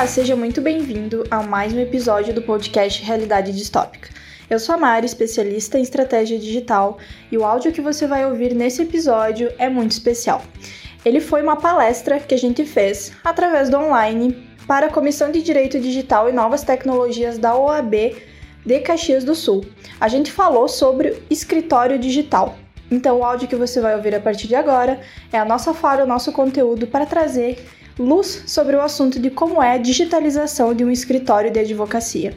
Olá, seja muito bem-vindo a mais um episódio do podcast Realidade Distópica. Eu sou a Mari, especialista em estratégia digital, e o áudio que você vai ouvir nesse episódio é muito especial. Ele foi uma palestra que a gente fez através do online para a Comissão de Direito Digital e Novas Tecnologias da OAB de Caxias do Sul. A gente falou sobre escritório digital. Então, o áudio que você vai ouvir a partir de agora é a nossa fala, o nosso conteúdo para trazer luz sobre o assunto de como é a digitalização de um escritório de advocacia.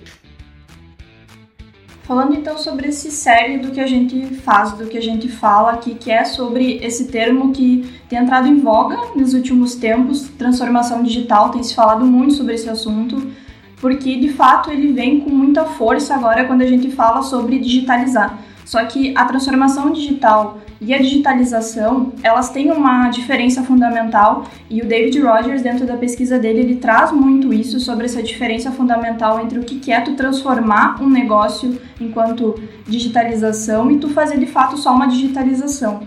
Falando então sobre esse série do que a gente faz, do que a gente fala aqui, que é sobre esse termo que tem entrado em voga nos últimos tempos, transformação digital, tem se falado muito sobre esse assunto, porque de fato ele vem com muita força agora quando a gente fala sobre digitalizar. Só que a transformação digital e a digitalização, elas têm uma diferença fundamental e o David Rogers, dentro da pesquisa dele, ele traz muito isso sobre essa diferença fundamental entre o que é tu transformar um negócio enquanto digitalização e tu fazer de fato só uma digitalização.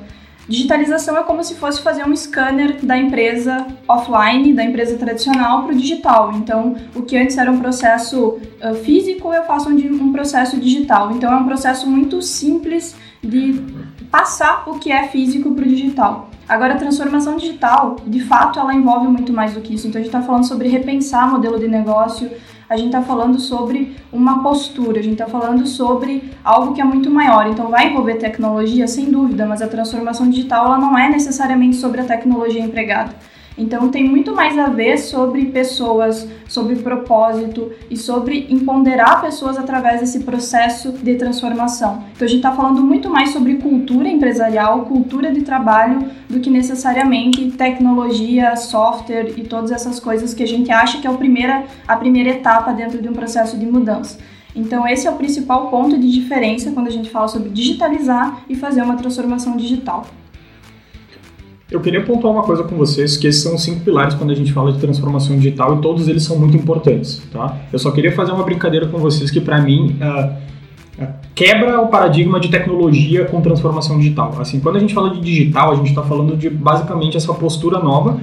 Digitalização é como se fosse fazer um scanner da empresa offline, da empresa tradicional, para o digital. Então, o que antes era um processo uh, físico, eu faço um, um processo digital. Então, é um processo muito simples de passar o que é físico para o digital. Agora, a transformação digital, de fato, ela envolve muito mais do que isso. Então, a gente está falando sobre repensar modelo de negócio, a gente está falando sobre uma postura, a gente está falando sobre algo que é muito maior. Então, vai envolver tecnologia, sem dúvida, mas a transformação digital ela não é necessariamente sobre a tecnologia empregada. Então tem muito mais a ver sobre pessoas, sobre propósito e sobre empoderar pessoas através desse processo de transformação. Então a gente está falando muito mais sobre cultura empresarial, cultura de trabalho, do que necessariamente tecnologia, software e todas essas coisas que a gente acha que é a primeira, a primeira etapa dentro de um processo de mudança. Então, esse é o principal ponto de diferença quando a gente fala sobre digitalizar e fazer uma transformação digital. Eu queria pontuar uma coisa com vocês, que esses são cinco pilares quando a gente fala de transformação digital e todos eles são muito importantes, tá? Eu só queria fazer uma brincadeira com vocês que para mim uh, uh, quebra o paradigma de tecnologia com transformação digital. Assim, quando a gente fala de digital, a gente está falando de basicamente essa postura nova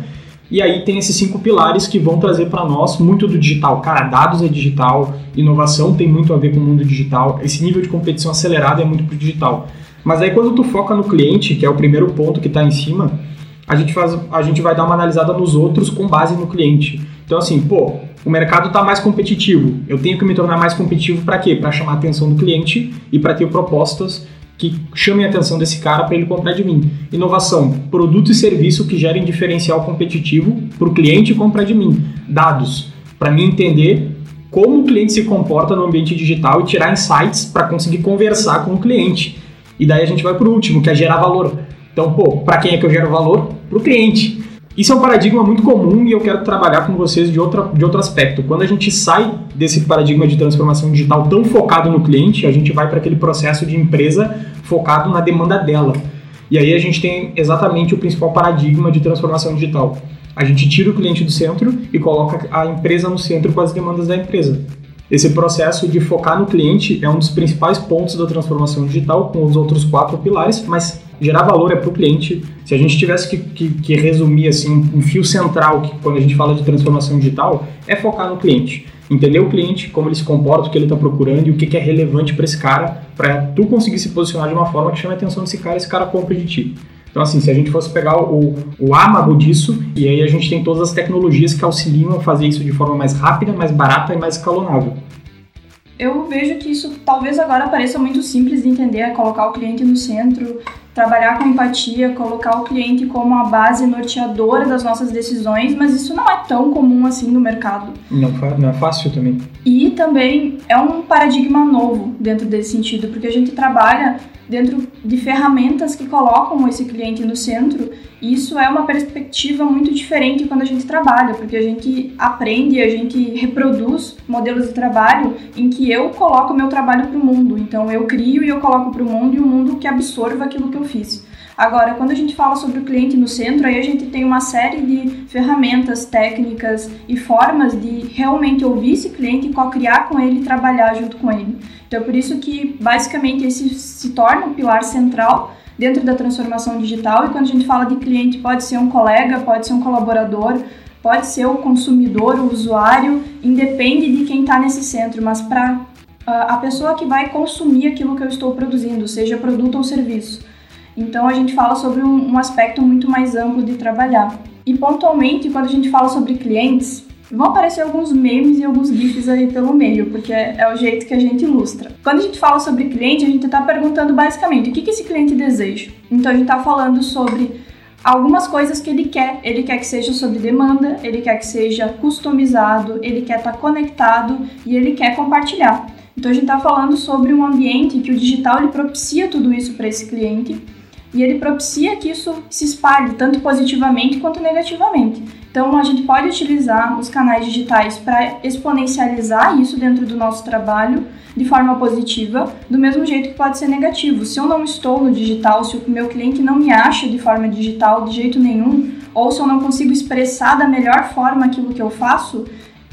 e aí tem esses cinco pilares que vão trazer para nós muito do digital. Cara, dados é digital, inovação tem muito a ver com o mundo digital, esse nível de competição acelerada é muito pro digital. Mas aí quando tu foca no cliente, que é o primeiro ponto que está em cima, a gente, faz, a gente vai dar uma analisada nos outros com base no cliente. Então, assim, pô, o mercado está mais competitivo. Eu tenho que me tornar mais competitivo para quê? Para chamar a atenção do cliente e para ter propostas que chamem a atenção desse cara para ele comprar de mim. Inovação, produto e serviço que gerem diferencial competitivo para o cliente comprar de mim. Dados, para mim entender como o cliente se comporta no ambiente digital e tirar insights para conseguir conversar com o cliente. E daí a gente vai para o último, que é gerar valor. Então, pô, para quem é que eu gero valor? Para o cliente. Isso é um paradigma muito comum e eu quero trabalhar com vocês de, outra, de outro aspecto. Quando a gente sai desse paradigma de transformação digital tão focado no cliente, a gente vai para aquele processo de empresa focado na demanda dela. E aí a gente tem exatamente o principal paradigma de transformação digital. A gente tira o cliente do centro e coloca a empresa no centro com as demandas da empresa. Esse processo de focar no cliente é um dos principais pontos da transformação digital, com os outros quatro pilares, mas gerar valor é para o cliente. Se a gente tivesse que, que, que resumir assim, um fio central, que quando a gente fala de transformação digital, é focar no cliente. Entender o cliente, como ele se comporta, o que ele está procurando e o que, que é relevante para esse cara, para tu conseguir se posicionar de uma forma que chame a atenção desse cara e esse cara compre de ti. Então, assim, se a gente fosse pegar o, o âmago disso, e aí a gente tem todas as tecnologias que auxiliam a fazer isso de forma mais rápida, mais barata e mais escalonável. Eu vejo que isso talvez agora pareça muito simples de entender, é colocar o cliente no centro, trabalhar com empatia, colocar o cliente como a base norteadora das nossas decisões, mas isso não é tão comum assim no mercado. Não, não é fácil também. E também é um paradigma novo dentro desse sentido, porque a gente trabalha dentro de ferramentas que colocam esse cliente no centro. E isso é uma perspectiva muito diferente quando a gente trabalha, porque a gente aprende, a gente reproduz modelos de trabalho em que eu coloco meu trabalho para o mundo. Então eu crio e eu coloco para o mundo e o mundo que absorva aquilo que eu fiz. Agora, quando a gente fala sobre o cliente no centro, aí a gente tem uma série de ferramentas, técnicas e formas de realmente ouvir esse cliente co-criar com ele trabalhar junto com ele. Então, é por isso que, basicamente, esse se torna um pilar central dentro da transformação digital. E quando a gente fala de cliente, pode ser um colega, pode ser um colaborador, pode ser o consumidor, o usuário, independe de quem está nesse centro, mas para a pessoa que vai consumir aquilo que eu estou produzindo, seja produto ou serviço. Então a gente fala sobre um, um aspecto muito mais amplo de trabalhar. E pontualmente, quando a gente fala sobre clientes, vão aparecer alguns memes e alguns GIFs aí pelo meio, porque é, é o jeito que a gente ilustra. Quando a gente fala sobre cliente, a gente está perguntando basicamente o que, que esse cliente deseja. Então a gente está falando sobre algumas coisas que ele quer. Ele quer que seja sob demanda, ele quer que seja customizado, ele quer estar tá conectado e ele quer compartilhar. Então a gente está falando sobre um ambiente que o digital ele propicia tudo isso para esse cliente e ele propicia que isso se espalhe tanto positivamente quanto negativamente. Então, a gente pode utilizar os canais digitais para exponencializar isso dentro do nosso trabalho de forma positiva, do mesmo jeito que pode ser negativo. Se eu não estou no digital, se o meu cliente não me acha de forma digital de jeito nenhum, ou se eu não consigo expressar da melhor forma aquilo que eu faço,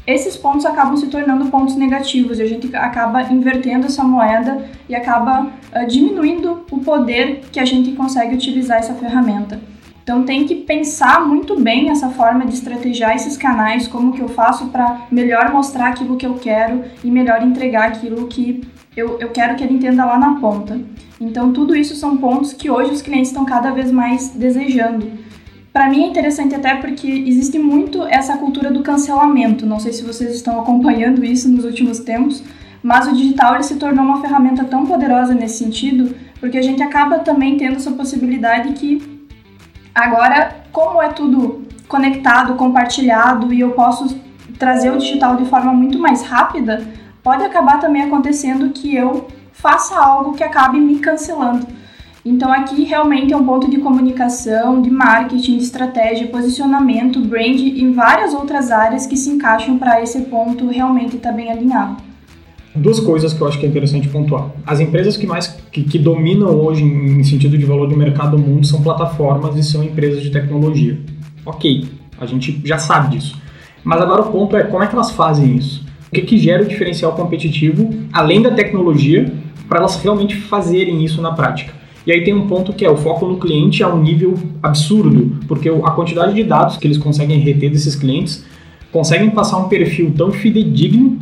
esses pontos acabam se tornando pontos negativos e a gente acaba invertendo essa moeda e acaba uh, diminuindo o poder que a gente consegue utilizar essa ferramenta. Então tem que pensar muito bem essa forma de estrategiar esses canais, como que eu faço para melhor mostrar aquilo que eu quero e melhor entregar aquilo que eu, eu quero que ele entenda lá na ponta. Então tudo isso são pontos que hoje os clientes estão cada vez mais desejando. Para mim é interessante até porque existe muito essa cultura do cancelamento. Não sei se vocês estão acompanhando isso nos últimos tempos, mas o digital ele se tornou uma ferramenta tão poderosa nesse sentido, porque a gente acaba também tendo essa possibilidade que agora, como é tudo conectado, compartilhado e eu posso trazer o digital de forma muito mais rápida, pode acabar também acontecendo que eu faça algo que acabe me cancelando. Então aqui realmente é um ponto de comunicação, de marketing, de estratégia, posicionamento, brand em várias outras áreas que se encaixam para esse ponto realmente estar tá bem alinhado. Duas coisas que eu acho que é interessante pontuar. As empresas que mais que, que dominam hoje em sentido de valor de mercado do mundo são plataformas e são empresas de tecnologia. Ok, a gente já sabe disso. Mas agora o ponto é como é que elas fazem isso? O que, que gera o diferencial competitivo, além da tecnologia, para elas realmente fazerem isso na prática? E aí tem um ponto que é o foco no cliente a um nível absurdo, porque a quantidade de dados que eles conseguem reter desses clientes conseguem passar um perfil tão fidedigno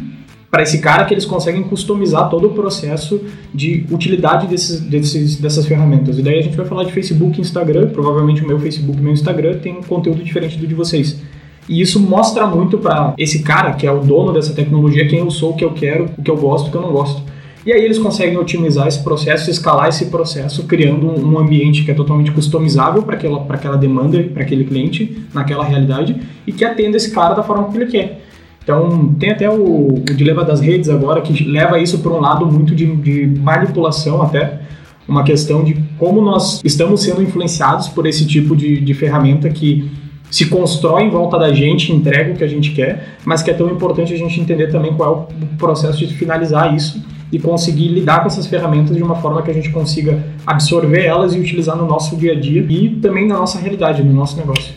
para esse cara que eles conseguem customizar todo o processo de utilidade desses, desses, dessas ferramentas. E daí a gente vai falar de Facebook e Instagram, provavelmente o meu Facebook e meu Instagram tem um conteúdo diferente do de vocês. E isso mostra muito para esse cara, que é o dono dessa tecnologia, quem eu sou, o que eu quero, o que eu gosto, o que eu não gosto. E aí eles conseguem otimizar esse processo, escalar esse processo, criando um ambiente que é totalmente customizável para aquela, aquela demanda, para aquele cliente, naquela realidade, e que atenda esse cara da forma que ele quer. Então, tem até o, o dilema das redes agora, que leva isso para um lado muito de, de manipulação até, uma questão de como nós estamos sendo influenciados por esse tipo de, de ferramenta que se constrói em volta da gente, entrega o que a gente quer, mas que é tão importante a gente entender também qual é o processo de finalizar isso e conseguir lidar com essas ferramentas de uma forma que a gente consiga absorver elas e utilizar no nosso dia a dia e também na nossa realidade, no nosso negócio.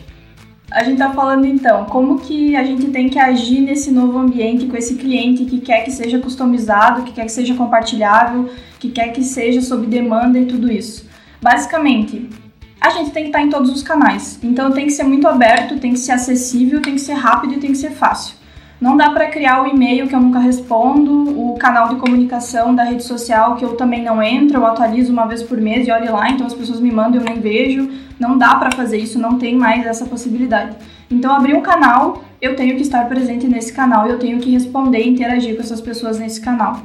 A gente está falando então, como que a gente tem que agir nesse novo ambiente com esse cliente que quer que seja customizado, que quer que seja compartilhável, que quer que seja sob demanda e tudo isso. Basicamente, a gente tem que estar em todos os canais. Então tem que ser muito aberto, tem que ser acessível, tem que ser rápido e tem que ser fácil. Não dá para criar o e-mail que eu nunca respondo, o canal de comunicação da rede social que eu também não entro, eu atualizo uma vez por mês e olhe lá, então as pessoas me mandam e eu nem vejo. Não dá para fazer isso, não tem mais essa possibilidade. Então, abrir um canal, eu tenho que estar presente nesse canal, eu tenho que responder e interagir com essas pessoas nesse canal.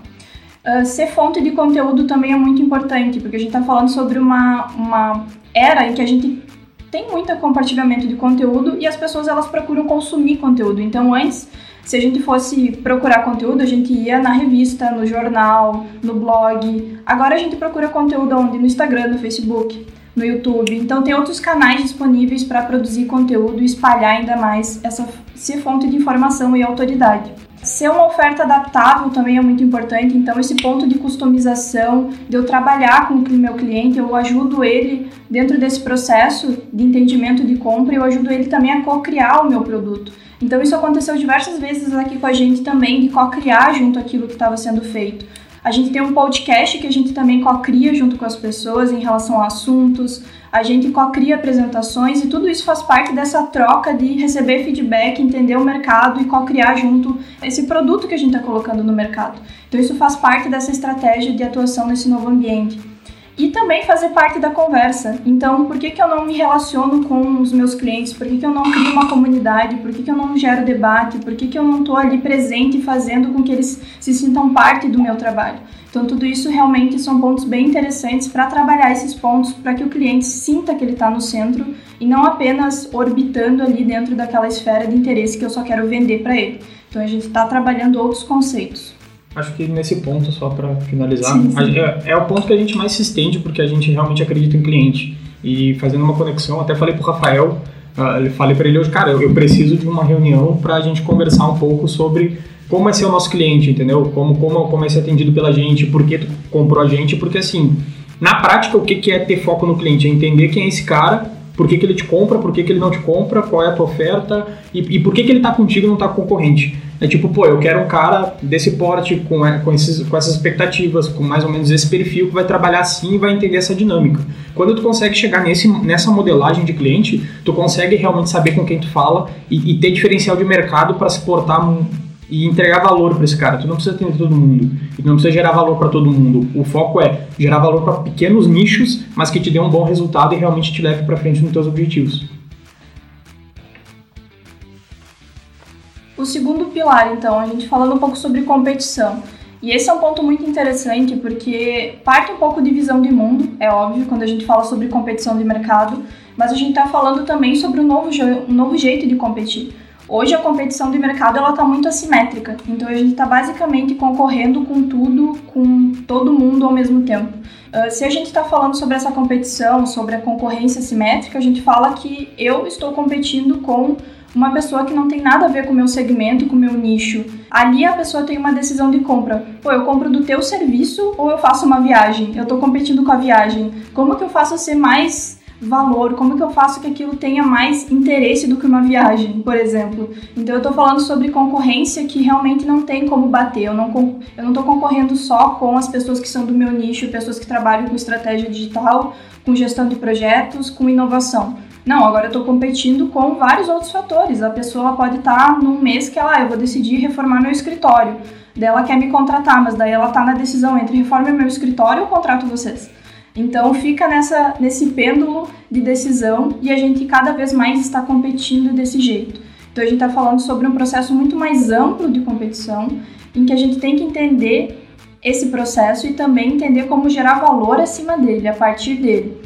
Uh, ser fonte de conteúdo também é muito importante, porque a gente está falando sobre uma, uma era em que a gente tem muito compartilhamento de conteúdo e as pessoas elas procuram consumir conteúdo. Então, antes se a gente fosse procurar conteúdo, a gente ia na revista, no jornal, no blog. Agora a gente procura conteúdo onde? No Instagram, no Facebook, no YouTube. Então tem outros canais disponíveis para produzir conteúdo e espalhar ainda mais essa ser fonte de informação e autoridade. Ser uma oferta adaptável também é muito importante, então esse ponto de customização, de eu trabalhar com o meu cliente, eu ajudo ele dentro desse processo de entendimento de compra, eu ajudo ele também a co-criar o meu produto. Então isso aconteceu diversas vezes aqui com a gente também, de co-criar junto aquilo que estava sendo feito. A gente tem um podcast que a gente também co-cria junto com as pessoas em relação a assuntos, a gente co-cria apresentações e tudo isso faz parte dessa troca de receber feedback, entender o mercado e co-criar junto esse produto que a gente está colocando no mercado. Então isso faz parte dessa estratégia de atuação nesse novo ambiente e também fazer parte da conversa. Então, por que, que eu não me relaciono com os meus clientes? Por que, que eu não crio uma comunidade? Por que, que eu não gero debate? Por que, que eu não estou ali presente fazendo com que eles se sintam parte do meu trabalho? Então, tudo isso realmente são pontos bem interessantes para trabalhar esses pontos para que o cliente sinta que ele está no centro e não apenas orbitando ali dentro daquela esfera de interesse que eu só quero vender para ele. Então, a gente está trabalhando outros conceitos. Acho que nesse ponto, só para finalizar, sim, sim. É, é, o ponto que a gente mais se estende porque a gente realmente acredita em cliente. E fazendo uma conexão, até falei para o Rafael, uh, falei para ele hoje, cara, eu preciso de uma reunião para a gente conversar um pouco sobre como é ser o nosso cliente, entendeu? Como, como, como é ser atendido pela gente, por que tu comprou a gente, porque assim, na prática, o que, que é ter foco no cliente? É entender quem é esse cara por que, que ele te compra, por que, que ele não te compra, qual é a tua oferta e, e por que, que ele está contigo e não está com concorrente. É tipo, pô, eu quero um cara desse porte, com, é, com, esses, com essas expectativas, com mais ou menos esse perfil, que vai trabalhar assim e vai entender essa dinâmica. Quando tu consegue chegar nesse, nessa modelagem de cliente, tu consegue realmente saber com quem tu fala e, e ter diferencial de mercado para se portar e entregar valor para esse cara. Tu não precisa atender todo mundo, e não precisa gerar valor para todo mundo. O foco é gerar valor para pequenos nichos, mas que te dê um bom resultado e realmente te leve para frente nos teus objetivos. O segundo pilar, então, a gente falando um pouco sobre competição. E esse é um ponto muito interessante porque parte um pouco de visão de mundo, é óbvio, quando a gente fala sobre competição de mercado, mas a gente está falando também sobre um novo, um novo jeito de competir. Hoje a competição de mercado ela está muito assimétrica, então a gente está basicamente concorrendo com tudo, com todo mundo ao mesmo tempo. Uh, se a gente está falando sobre essa competição, sobre a concorrência assimétrica, a gente fala que eu estou competindo com uma pessoa que não tem nada a ver com o meu segmento, com o meu nicho. Ali a pessoa tem uma decisão de compra. Pô, eu compro do teu serviço ou eu faço uma viagem? Eu estou competindo com a viagem. Como que eu faço ser mais valor, como que eu faço que aquilo tenha mais interesse do que uma viagem, por exemplo. Então eu estou falando sobre concorrência que realmente não tem como bater. Eu não eu não estou concorrendo só com as pessoas que são do meu nicho, pessoas que trabalham com estratégia digital, com gestão de projetos, com inovação. Não, agora eu estou competindo com vários outros fatores. A pessoa pode estar tá num mês que ela, ah, eu vou decidir reformar meu escritório. Daí ela quer me contratar, mas daí ela está na decisão entre reforme meu escritório ou contrato vocês. Então fica nessa, nesse pêndulo de decisão e a gente cada vez mais está competindo desse jeito. Então a gente está falando sobre um processo muito mais amplo de competição, em que a gente tem que entender esse processo e também entender como gerar valor acima dele, a partir dele.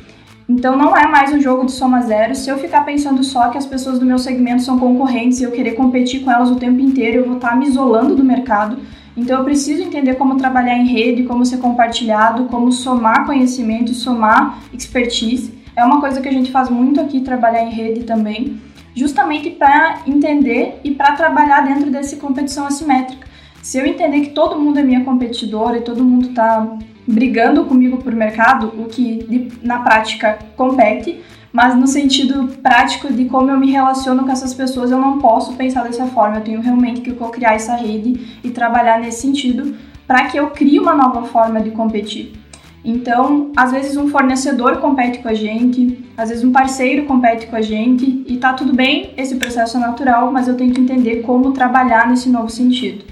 Então não é mais um jogo de soma zero. Se eu ficar pensando só que as pessoas do meu segmento são concorrentes e eu querer competir com elas o tempo inteiro, eu vou estar me isolando do mercado então eu preciso entender como trabalhar em rede, como ser compartilhado, como somar conhecimento somar expertise. É uma coisa que a gente faz muito aqui, trabalhar em rede também, justamente para entender e para trabalhar dentro dessa competição assimétrica. Se eu entender que todo mundo é minha competidora e todo mundo está brigando comigo por mercado, o que na prática compete, mas no sentido prático de como eu me relaciono com essas pessoas, eu não posso pensar dessa forma. Eu tenho realmente que criar essa rede e trabalhar nesse sentido para que eu crie uma nova forma de competir. Então, às vezes um fornecedor compete com a gente, às vezes um parceiro compete com a gente e tá tudo bem, esse processo é natural, mas eu tenho que entender como trabalhar nesse novo sentido.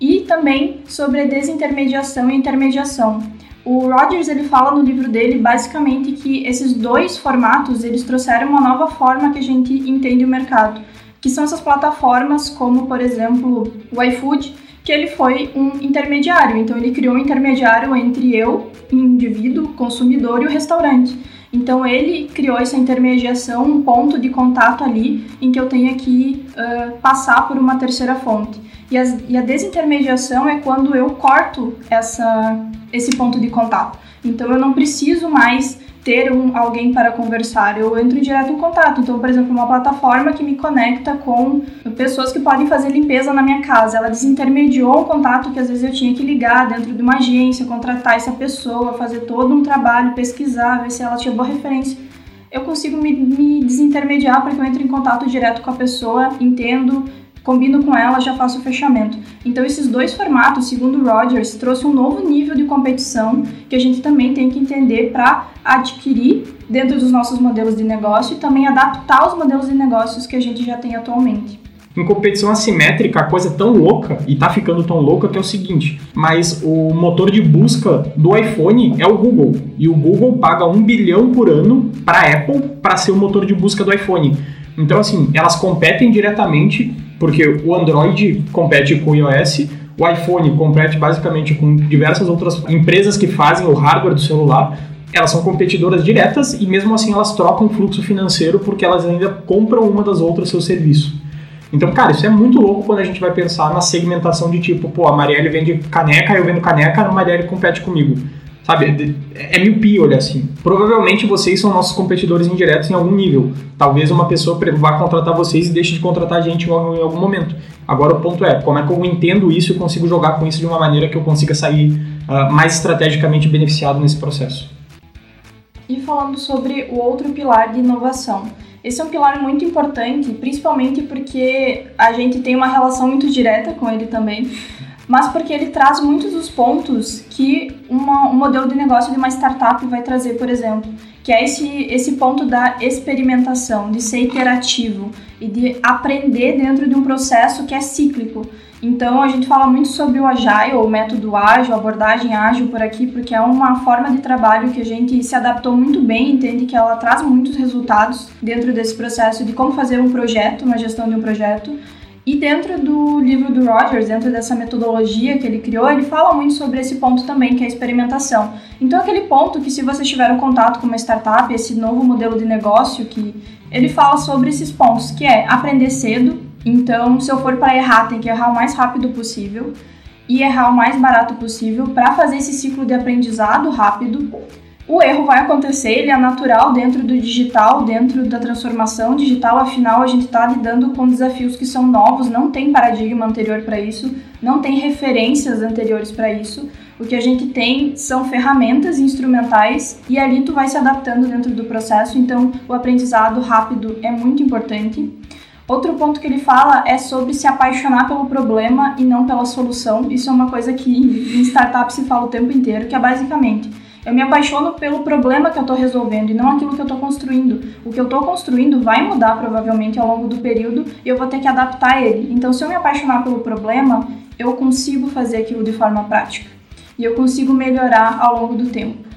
E também sobre a desintermediação e intermediação. O Rogers ele fala no livro dele basicamente que esses dois formatos eles trouxeram uma nova forma que a gente entende o mercado, que são essas plataformas como por exemplo o iFood, que ele foi um intermediário, então ele criou um intermediário entre eu, indivíduo, consumidor e o restaurante. Então ele criou essa intermediação, um ponto de contato ali em que eu tenha que uh, passar por uma terceira fonte. E, e a desintermediação é quando eu corto essa, esse ponto de contato. Então eu não preciso mais ter um, alguém para conversar, eu entro direto em contato. Então, por exemplo, uma plataforma que me conecta com pessoas que podem fazer limpeza na minha casa, ela desintermediou um contato que às vezes eu tinha que ligar dentro de uma agência, contratar essa pessoa, fazer todo um trabalho, pesquisar, ver se ela tinha boa referência. Eu consigo me, me desintermediar porque eu entro em contato direto com a pessoa, entendo combino com ela, já faço o fechamento. Então, esses dois formatos, segundo Rogers, trouxe um novo nível de competição que a gente também tem que entender para adquirir dentro dos nossos modelos de negócio e também adaptar os modelos de negócios que a gente já tem atualmente. Em competição assimétrica, a coisa é tão louca, e tá ficando tão louca, que é o seguinte: mas o motor de busca do iPhone é o Google. E o Google paga um bilhão por ano para Apple para ser o motor de busca do iPhone. Então, assim, elas competem diretamente, porque o Android compete com o iOS, o iPhone compete basicamente com diversas outras empresas que fazem o hardware do celular. Elas são competidoras diretas e mesmo assim elas trocam fluxo financeiro porque elas ainda compram uma das outras seu serviço. Então, cara, isso é muito louco quando a gente vai pensar na segmentação de tipo, pô, a Marielle vende caneca, eu vendo caneca, a Marielle compete comigo. Sabe? É, miopia olha assim. Provavelmente vocês são nossos competidores indiretos em algum nível. Talvez uma pessoa vá contratar vocês e deixe de contratar a gente em algum momento. Agora o ponto é, como é que eu entendo isso e consigo jogar com isso de uma maneira que eu consiga sair uh, mais estrategicamente beneficiado nesse processo? E falando sobre o outro pilar de inovação esse é um pilar muito importante, principalmente porque a gente tem uma relação muito direta com ele também, mas porque ele traz muitos dos pontos que uma, um modelo de negócio de uma startup vai trazer, por exemplo, que é esse, esse ponto da experimentação, de ser iterativo e de aprender dentro de um processo que é cíclico. Então a gente fala muito sobre o Agile, o método ágil, abordagem ágil por aqui, porque é uma forma de trabalho que a gente se adaptou muito bem, entende que ela traz muitos resultados dentro desse processo de como fazer um projeto, uma gestão de um projeto. E dentro do livro do Rogers, dentro dessa metodologia que ele criou, ele fala muito sobre esse ponto também, que é a experimentação. Então, aquele ponto que, se você tiver um contato com uma startup, esse novo modelo de negócio, que ele fala sobre esses pontos, que é aprender cedo, então, se eu for para errar, tem que errar o mais rápido possível e errar o mais barato possível para fazer esse ciclo de aprendizado rápido. O erro vai acontecer, ele é natural dentro do digital, dentro da transformação digital, afinal a gente está lidando com desafios que são novos, não tem paradigma anterior para isso, não tem referências anteriores para isso. O que a gente tem são ferramentas instrumentais e ali tu vai se adaptando dentro do processo, então o aprendizado rápido é muito importante. Outro ponto que ele fala é sobre se apaixonar pelo problema e não pela solução. Isso é uma coisa que em startup se fala o tempo inteiro, que é basicamente eu me apaixono pelo problema que eu estou resolvendo e não aquilo que eu estou construindo. O que eu estou construindo vai mudar provavelmente ao longo do período e eu vou ter que adaptar ele. Então, se eu me apaixonar pelo problema, eu consigo fazer aquilo de forma prática e eu consigo melhorar ao longo do tempo.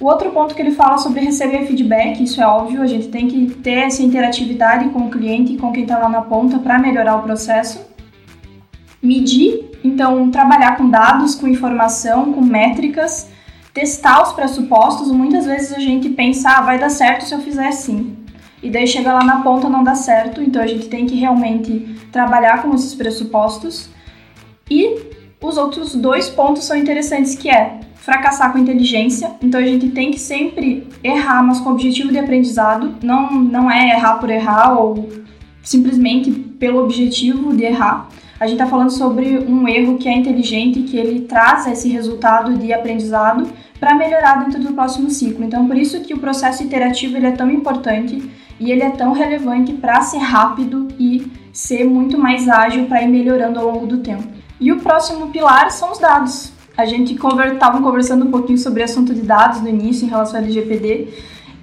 O outro ponto que ele fala sobre receber feedback, isso é óbvio, a gente tem que ter essa interatividade com o cliente e com quem está lá na ponta para melhorar o processo. Medir, então trabalhar com dados, com informação, com métricas, testar os pressupostos. Muitas vezes a gente pensa, ah, vai dar certo se eu fizer assim. E daí chega lá na ponta não dá certo, então a gente tem que realmente trabalhar com esses pressupostos. E os outros dois pontos são interessantes, que é fracassar com inteligência. Então a gente tem que sempre errar, mas com objetivo de aprendizado. Não, não é errar por errar ou simplesmente pelo objetivo de errar. A gente está falando sobre um erro que é inteligente, que ele traz esse resultado de aprendizado para melhorar dentro do próximo ciclo. Então, por isso que o processo iterativo ele é tão importante e ele é tão relevante para ser rápido e ser muito mais ágil para ir melhorando ao longo do tempo. E o próximo pilar são os dados a gente estava conversando um pouquinho sobre assunto de dados no início em relação ao LGPD.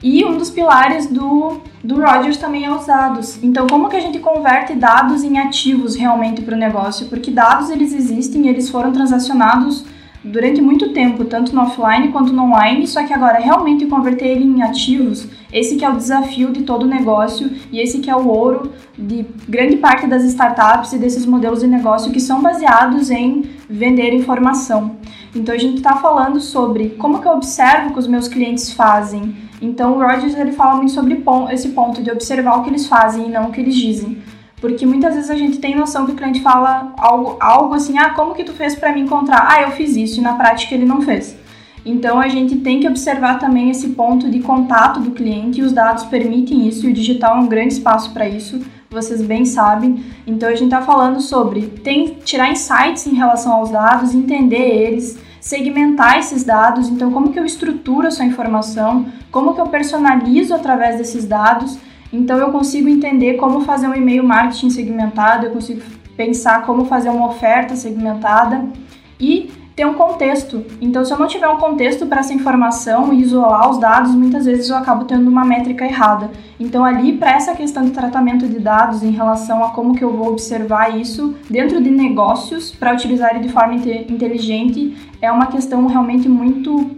E um dos pilares do, do Rogers também é os dados. Então, como que a gente converte dados em ativos realmente para o negócio? Porque dados, eles existem, eles foram transacionados durante muito tempo, tanto no offline quanto no online, só que agora realmente converter ele em ativos, esse que é o desafio de todo negócio e esse que é o ouro de grande parte das startups e desses modelos de negócio que são baseados em vender informação. Então a gente está falando sobre como que eu observo que os meus clientes fazem. Então o Rogers ele fala muito sobre esse ponto de observar o que eles fazem e não o que eles dizem. Porque muitas vezes a gente tem noção que o cliente fala algo, algo assim, ah, como que tu fez para me encontrar? Ah, eu fiz isso, e na prática ele não fez. Então a gente tem que observar também esse ponto de contato do cliente e os dados permitem isso, e o digital é um grande espaço para isso, vocês bem sabem. Então a gente está falando sobre tem, tirar insights em relação aos dados, entender eles, segmentar esses dados, então como que eu estruturo essa informação, como que eu personalizo através desses dados? Então eu consigo entender como fazer um e-mail marketing segmentado, eu consigo pensar como fazer uma oferta segmentada. E ter um contexto. Então, se eu não tiver um contexto para essa informação e isolar os dados, muitas vezes eu acabo tendo uma métrica errada. Então, ali, para essa questão de tratamento de dados em relação a como que eu vou observar isso dentro de negócios para utilizar de forma inteligente, é uma questão realmente muito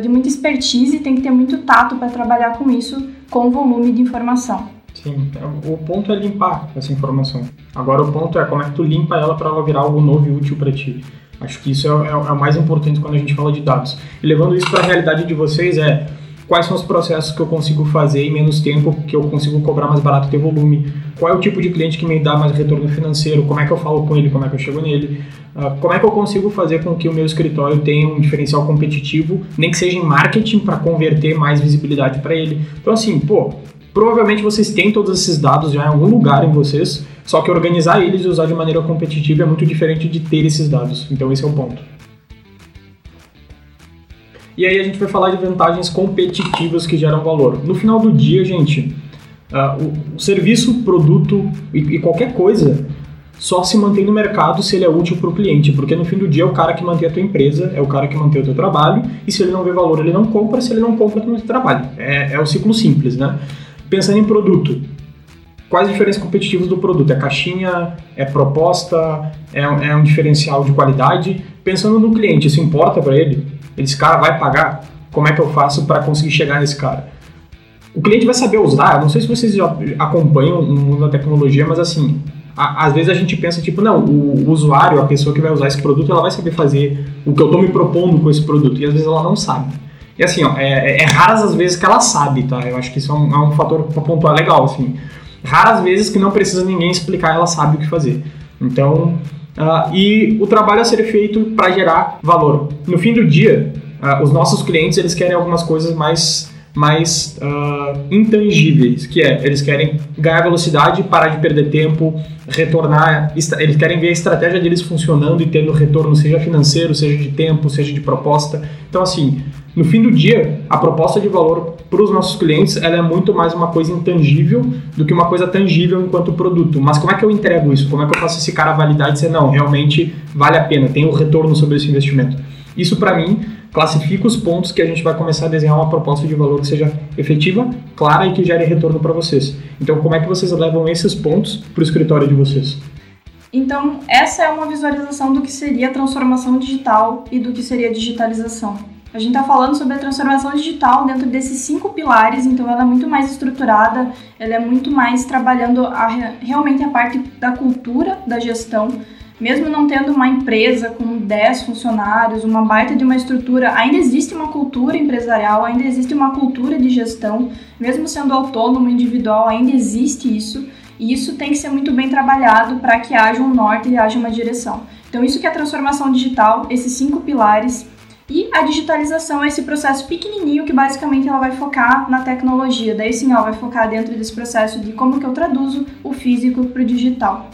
de muita expertise, tem que ter muito tato para trabalhar com isso, com volume de informação. Sim, o ponto é limpar essa informação. Agora o ponto é como é que tu limpa ela para ela virar algo novo e útil para ti. Acho que isso é, é, é, o mais importante quando a gente fala de dados. E levando isso para a realidade de vocês é quais são os processos que eu consigo fazer em menos tempo, que eu consigo cobrar mais barato, ter volume, qual é o tipo de cliente que me dá mais retorno financeiro, como é que eu falo com ele, como é que eu chego nele, uh, como é que eu consigo fazer com que o meu escritório tenha um diferencial competitivo, nem que seja em marketing, para converter mais visibilidade para ele. Então, assim, pô, provavelmente vocês têm todos esses dados já em algum lugar em vocês, só que organizar eles e usar de maneira competitiva é muito diferente de ter esses dados. Então esse é o ponto. E aí a gente vai falar de vantagens competitivas que geram valor. No final do dia, gente, uh, o, serviço, produto e, e, qualquer coisa só se mantém no mercado se ele é útil para o cliente, porque no fim do dia é o cara que mantém a tua empresa, é o cara que mantém o teu trabalho, e se ele não vê valor, ele não compra, se ele não compra, tu não trabalha. É, é o ciclo simples, né? Pensando em produto, Quais diferenças competitivas do produto? É caixinha? É proposta? É, é um diferencial de qualidade? Pensando no cliente, isso importa para ele? Esse cara vai pagar? Como é que eu faço para conseguir chegar nesse cara? O cliente vai saber usar. Não sei se vocês já acompanham o mundo da tecnologia, mas assim, às vezes a gente pensa tipo, não, o, usuário, a pessoa que vai usar esse produto, ela vai saber fazer o que eu estou me propondo com esse produto. E às vezes ela não sabe. E assim, ó, é, é, é raras as vezes que ela sabe, tá? Eu acho que isso é um, é um fator para pontuar legal, assim raras vezes que não precisa ninguém explicar, ela sabe o que fazer. Então, uh, e o trabalho a ser feito para gerar valor. No fim do dia, uh, os nossos clientes eles querem algumas coisas mais mais uh, intangíveis, que é eles querem ganhar velocidade, parar de perder tempo, retornar, eles querem ver a estratégia deles funcionando e tendo retorno, seja financeiro, seja de tempo, seja de proposta. Então, assim, no fim do dia, a proposta de valor para os nossos clientes ela é muito mais uma coisa intangível do que uma coisa tangível enquanto produto. Mas como é que eu entrego isso? Como é que eu faço esse cara validar e dizer, não, realmente vale a pena, tem um retorno sobre esse investimento? Isso, para mim, classifica os pontos que a gente vai começar a desenhar uma proposta de valor que seja efetiva, clara e que gere retorno para vocês. Então, como é que vocês levam esses pontos para o escritório de vocês? Então, essa é uma visualização do que seria transformação digital e do que seria digitalização. A gente está falando sobre a transformação digital dentro desses cinco pilares, então ela é muito mais estruturada, ela é muito mais trabalhando a, realmente a parte da cultura da gestão. Mesmo não tendo uma empresa com 10 funcionários, uma baita de uma estrutura, ainda existe uma cultura empresarial, ainda existe uma cultura de gestão, mesmo sendo autônomo, individual, ainda existe isso. E isso tem que ser muito bem trabalhado para que haja um norte e haja uma direção. Então, isso que é a transformação digital, esses cinco pilares, e a digitalização é esse processo pequenininho que basicamente ela vai focar na tecnologia. Daí sim, ela vai focar dentro desse processo de como que eu traduzo o físico para o digital.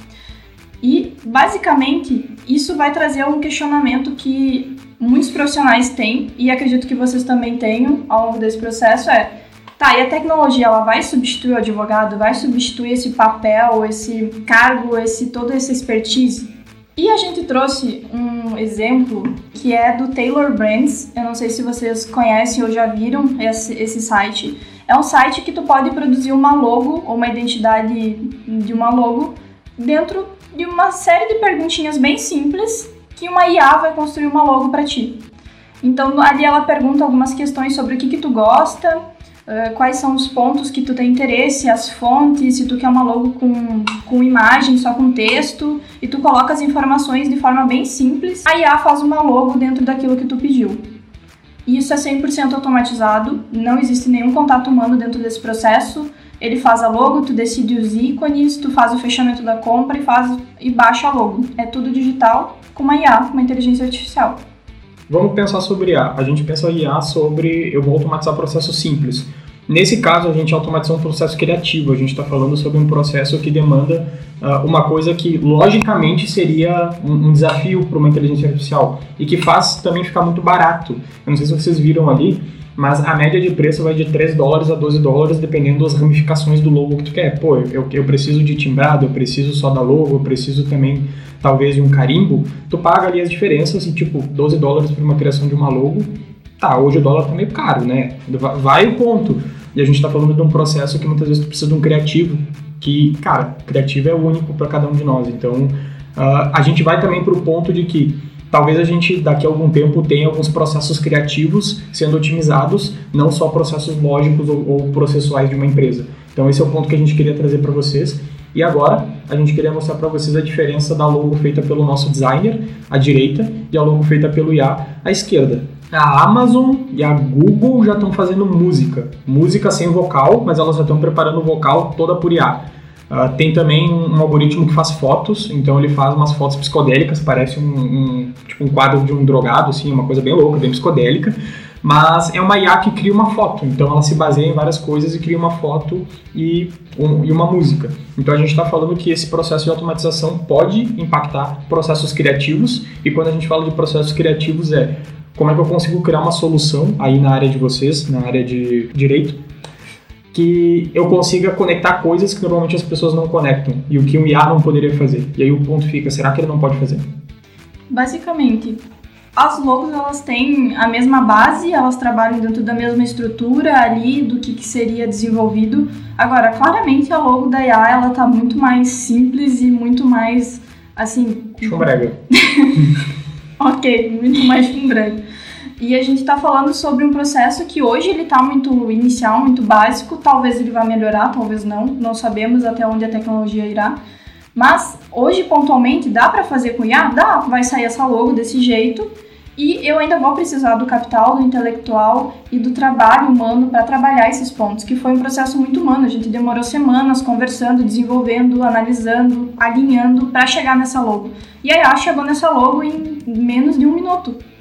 E basicamente isso vai trazer um questionamento que muitos profissionais têm e acredito que vocês também tenham ao longo desse processo é Tá, e a tecnologia ela vai substituir o advogado, vai substituir esse papel, esse cargo, esse toda essa expertise? E a gente trouxe um exemplo que é do Taylor Brands. Eu não sei se vocês conhecem ou já viram esse, esse site. É um site que tu pode produzir uma logo ou uma identidade de uma logo dentro de uma série de perguntinhas bem simples que uma IA vai construir uma logo para ti. Então ali ela pergunta algumas questões sobre o que, que tu gosta, Uh, quais são os pontos que tu tem interesse, as fontes, se tu quer uma logo com, com imagem, só com texto, e tu coloca as informações de forma bem simples, a IA faz uma logo dentro daquilo que tu pediu. Isso é 100% automatizado, não existe nenhum contato humano dentro desse processo. Ele faz a logo, tu decide os ícones, tu faz o fechamento da compra e faz e baixa a logo. É tudo digital com uma IA, uma inteligência artificial. Vamos pensar sobre IA. A gente pensa IA sobre eu vou automatizar processos simples. Nesse caso, a gente automatizou um processo criativo. A gente está falando sobre um processo que demanda uh, uma coisa que, logicamente, seria um, um desafio para uma inteligência artificial e que faz também ficar muito barato. Eu não sei se vocês viram ali, mas a média de preço vai de 3 dólares a 12 dólares, dependendo das ramificações do logo que tu quer. Pô, eu, eu preciso de timbrado, eu preciso só da logo, eu preciso também, talvez, de um carimbo. Tu paga ali as diferenças e, tipo, 12 dólares por uma criação de uma logo. Tá, hoje o dólar tá meio caro, né? Vai o ponto. E a gente tá falando de um processo que muitas vezes tu precisa de um criativo, que, cara, criativo é único para cada um de nós. Então, uh, a gente vai também pro ponto de que talvez a gente daqui a algum tempo tenha alguns processos criativos sendo otimizados, não só processos lógicos ou, ou processuais de uma empresa. Então esse é o ponto que a gente queria trazer para vocês. E agora a gente queria mostrar para vocês a diferença da logo feita pelo nosso designer, à direita, e a logo feita pelo IA, à esquerda. A Amazon e a Google já estão fazendo música. Música sem vocal, mas elas já estão preparando o vocal toda por IA. Uh, tem também um, algoritmo que faz fotos, então ele faz umas fotos psicodélicas, parece um, um, tipo um quadro de um drogado, assim, uma coisa bem louca, bem psicodélica. Mas é uma IA que cria uma foto, então ela se baseia em várias coisas e cria uma foto e, um, e uma música. Então a gente está falando que esse processo de automatização pode impactar processos criativos, e quando a gente fala de processos criativos é como é que eu consigo criar uma solução aí na área de vocês, na área de direito, que eu consiga conectar coisas que normalmente as pessoas não conectam e o que um IA não poderia fazer. E aí o ponto fica, será que ele não pode fazer? Basicamente, as logos elas têm a mesma base, elas trabalham dentro da mesma estrutura ali do que, que seria desenvolvido. Agora, claramente a logo da IA ela tá muito mais simples e muito mais assim. Chumbrega. ok, muito mais chumbrega. E a gente está falando sobre um processo que hoje ele está muito inicial, muito básico. Talvez ele vá melhorar, talvez não. Não sabemos até onde a tecnologia irá. Mas hoje, pontualmente, dá para fazer com IA? Dá, vai sair essa logo desse jeito. E eu ainda vou precisar do capital, do intelectual e do trabalho humano para trabalhar esses pontos, que foi um processo muito humano. A gente demorou semanas conversando, desenvolvendo, analisando, alinhando para chegar nessa logo. E a IA chegou nessa logo em menos de um minuto.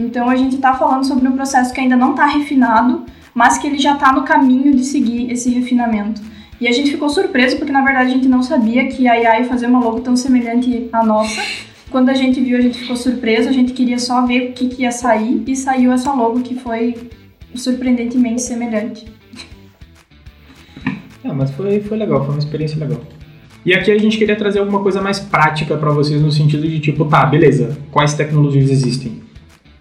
Então a gente está falando sobre um processo que ainda não está refinado, mas que ele já está no caminho de seguir esse refinamento. E a gente ficou surpreso porque na verdade a gente não sabia que a ia fazer uma logo tão semelhante à nossa. Quando a gente viu, a gente ficou surpreso, a gente queria só ver o que, que ia sair e saiu essa logo que foi surpreendentemente semelhante. É, mas foi, foi legal, foi uma experiência legal. E aqui a gente queria trazer alguma coisa mais prática para vocês no sentido de tipo, tá, beleza, quais tecnologias existem?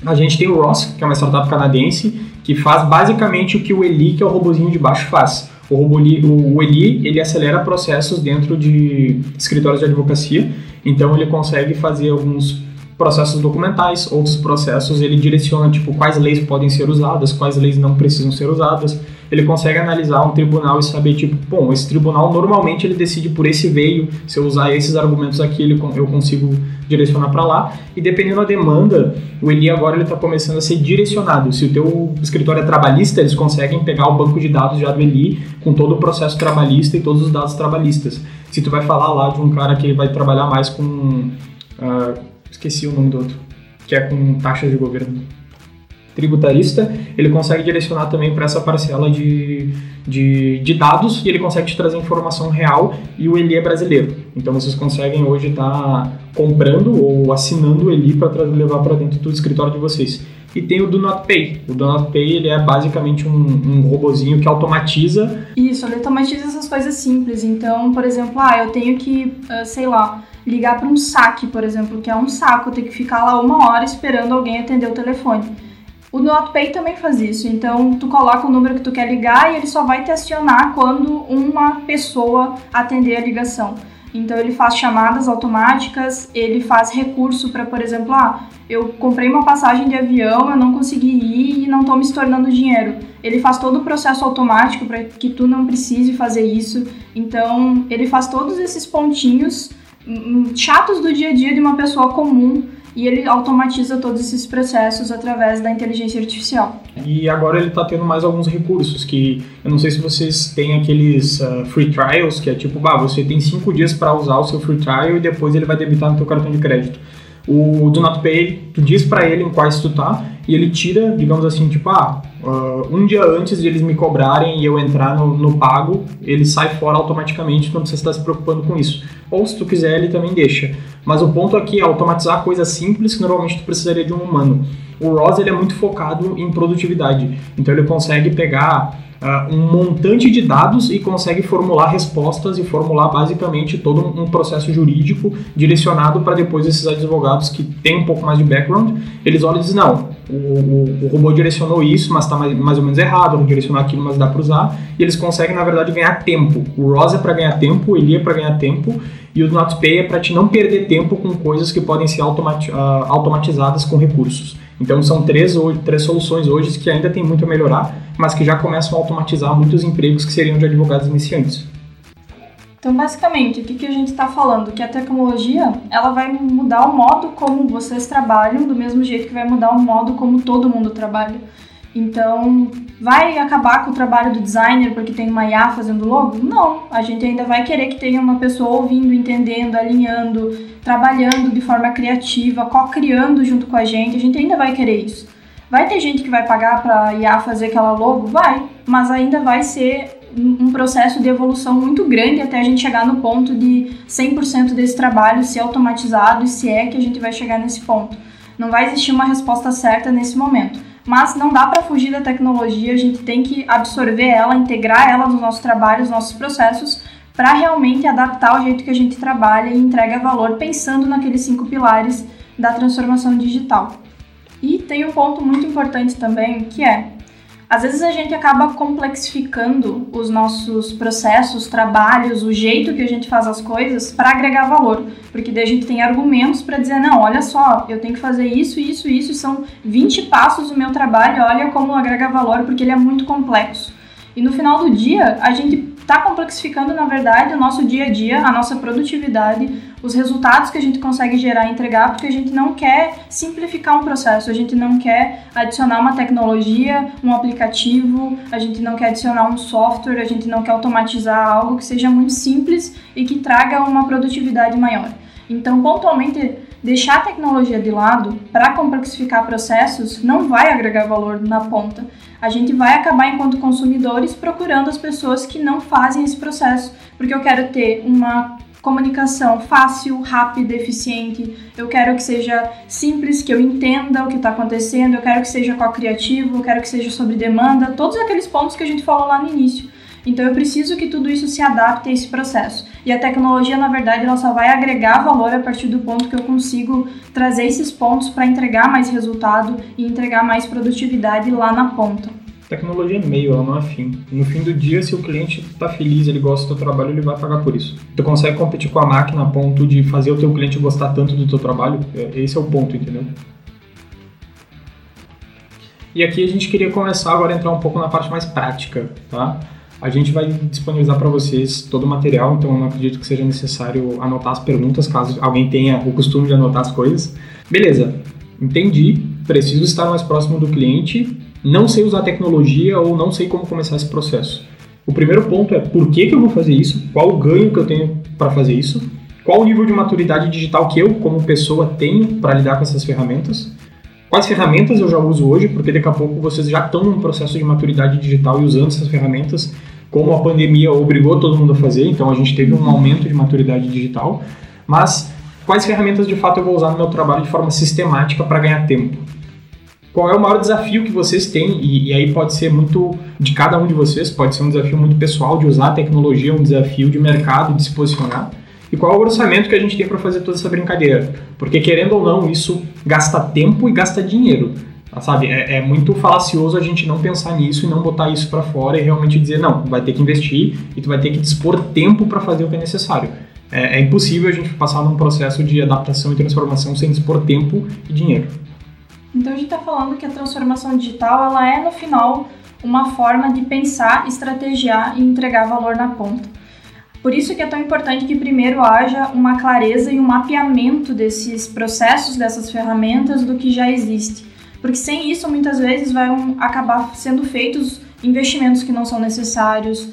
A gente tem o Ross, que é uma startup canadense, que faz basicamente o que o Eli, que é o robozinho de baixo, faz. O, robô, o Eli, ele acelera processos dentro de escritórios de advocacia, então ele consegue fazer alguns processos documentais, outros processos ele direciona tipo quais leis podem ser usadas, quais leis não precisam ser usadas. Ele consegue analisar um tribunal e saber tipo, bom, esse tribunal normalmente ele decide por esse veio, se eu usar esses argumentos aqui, ele, eu consigo direcionar para lá. E dependendo da demanda, o Eli agora ele está começando a ser direcionado. Se o teu escritório é trabalhista, eles conseguem pegar o banco de dados já do Eli com todo o processo trabalhista e todos os dados trabalhistas. Se tu vai falar lá de um cara que vai trabalhar mais com uh, esqueci o nome do outro, que é com taxas de governo tributarista, ele consegue direcionar também para essa parcela de, de, de, dados e ele consegue te trazer informação real e o Eli é brasileiro. Então vocês conseguem hoje estar tá comprando ou assinando o Eli para levar para dentro do escritório de vocês. E tem o Do Not Pay. O Do Not Pay ele é basicamente um, um robozinho que automatiza. Isso, ele automatiza essas coisas simples. Então, por exemplo, ah, eu tenho que, uh, sei lá, ligar para um saque, por exemplo, que é um saco, ter que ficar lá uma hora esperando alguém atender o telefone. O NotPay também faz isso, então tu coloca o número que tu quer ligar e ele só vai te acionar quando uma pessoa atender a ligação. Então ele faz chamadas automáticas, ele faz recurso para, por exemplo, ah, eu comprei uma passagem de avião, eu não consegui ir e não estou me estornando dinheiro. Ele faz todo o processo automático para que tu não precise fazer isso. Então ele faz todos esses pontinhos chatos do dia a dia de uma pessoa comum e ele automatiza todos esses processos através da inteligência artificial. E agora ele está tendo mais alguns recursos que eu não sei se vocês têm aqueles uh, free trials que é tipo, bah, você tem cinco dias para usar o seu free trial e depois ele vai debitar no teu cartão de crédito. O Do Not Pay, tu diz para ele em quais tu tá e ele tira, digamos assim, tipo, ah, uh, um dia antes de eles me cobrarem e eu entrar no, no pago, ele sai fora automaticamente, não precisa estar se preocupando com isso. Ou se tu quiser, ele também deixa. Mas o ponto aqui é automatizar coisas simples que normalmente tu precisaria de um humano. o ROS ele é muito focado em produtividade. Então ele consegue pegar uh, um montante de dados e consegue formular respostas e formular basicamente todo um processo jurídico direcionado para depois esses advogados que têm um pouco mais de background, eles olham e dizem, não, o, o, o robô direcionou isso, mas está mais, mais, ou menos errado, não direcionou aquilo, mas dá para usar, e eles conseguem, na verdade, ganhar tempo. O ROS é para ganhar tempo, o Eli é para ganhar tempo, e o NotPay é para te não perder tempo com coisas que podem ser automati uh, automatizadas com recursos. Então são três, três soluções hoje que ainda tem muito a melhorar, mas que já começam a automatizar muitos empregos que seriam de advogados iniciantes. Então, basicamente, o que, que a gente está falando? Que a tecnologia ela vai mudar o modo como vocês trabalham, do mesmo jeito que vai mudar o modo como todo mundo trabalha. Então, vai acabar com o trabalho do designer porque tem uma IA fazendo logo? Não, a gente ainda vai querer que tenha uma pessoa ouvindo, entendendo, alinhando, trabalhando de forma criativa, co-criando junto com a gente. A gente ainda vai querer isso. Vai ter gente que vai pagar para IA fazer aquela logo? Vai, mas ainda vai ser um processo de evolução muito grande até a gente chegar no ponto de 100% desse trabalho ser automatizado e se é que a gente vai chegar nesse ponto. Não vai existir uma resposta certa nesse momento mas não dá para fugir da tecnologia, a gente tem que absorver ela, integrar ela nos nossos trabalhos, nos nossos processos, para realmente adaptar o jeito que a gente trabalha e entrega valor pensando naqueles cinco pilares da transformação digital. E tem um ponto muito importante também, que é às vezes a gente acaba complexificando os nossos processos, trabalhos, o jeito que a gente faz as coisas para agregar valor, porque daí a gente tem argumentos para dizer, não, olha só, eu tenho que fazer isso, isso, isso, são 20 passos do meu trabalho, olha como agrega valor, porque ele é muito complexo. E no final do dia, a gente está complexificando, na verdade, o nosso dia a dia, a nossa produtividade, os resultados que a gente consegue gerar e entregar, porque a gente não quer simplificar um processo, a gente não quer adicionar uma tecnologia, um aplicativo, a gente não quer adicionar um software, a gente não quer automatizar algo que seja muito simples e que traga uma produtividade maior. Então, pontualmente, deixar a tecnologia de lado para complexificar processos não vai agregar valor na ponta a gente vai acabar, enquanto consumidores, procurando as pessoas que não fazem esse processo, porque eu quero ter uma comunicação fácil, rápida, eficiente. Eu quero que seja simples, que eu entenda o que está acontecendo, eu quero que seja co-criativo, eu quero que seja sobre demanda, todos aqueles pontos que a gente falou lá no início. Então eu preciso que tudo isso se adapte a esse processo. E a tecnologia, na verdade, ela só vai agregar valor a partir do ponto que eu consigo trazer esses pontos para entregar mais resultado e entregar mais produtividade lá na ponta. Tecnologia é meio, ela não é fim. No fim do dia, se o cliente está feliz, ele gosta do teu trabalho, ele vai pagar por isso. Tu consegue competir com a máquina a ponto de fazer o teu cliente gostar tanto do teu trabalho? É, esse é o ponto, entendeu? E aqui a gente queria começar agora a entrar um pouco na parte mais prática, tá? A gente vai disponibilizar para vocês todo o material, então eu não acredito que seja necessário anotar as perguntas, caso alguém tenha o costume de anotar as coisas. Beleza, entendi, preciso estar mais próximo do cliente, não sei usar tecnologia ou não sei como começar esse processo. O primeiro ponto é por que, que eu vou fazer isso, qual o ganho que eu tenho para fazer isso, qual o nível de maturidade digital que eu, como pessoa, tenho para lidar com essas ferramentas, quais ferramentas eu já uso hoje, porque daqui a pouco vocês já estão num processo de maturidade digital e usando essas ferramentas como a pandemia obrigou todo mundo a fazer, então a gente teve um aumento de maturidade digital, mas quais ferramentas de fato eu vou usar no meu trabalho de forma sistemática para ganhar tempo? Qual é o maior desafio que vocês têm? E, e, aí pode ser muito de cada um de vocês, pode ser um desafio muito pessoal de usar a tecnologia, um desafio de mercado de se posicionar. E qual é o orçamento que a gente tem para fazer toda essa brincadeira? Porque querendo ou não, isso gasta tempo e gasta dinheiro. Sabe, é, é, muito falacioso a gente não pensar nisso e não botar isso para fora e realmente dizer, não, vai ter que investir e tu vai ter que dispor tempo para fazer o que é necessário. É, é, impossível a gente passar num processo de adaptação e transformação sem dispor tempo e dinheiro. Então a gente está falando que a transformação digital ela é, no final, uma forma de pensar, estrategiar e entregar valor na ponta. Por isso que é tão importante que primeiro haja uma clareza e um mapeamento desses processos, dessas ferramentas, do que já existe porque sem isso muitas vezes vão acabar sendo feitos investimentos que não são necessários,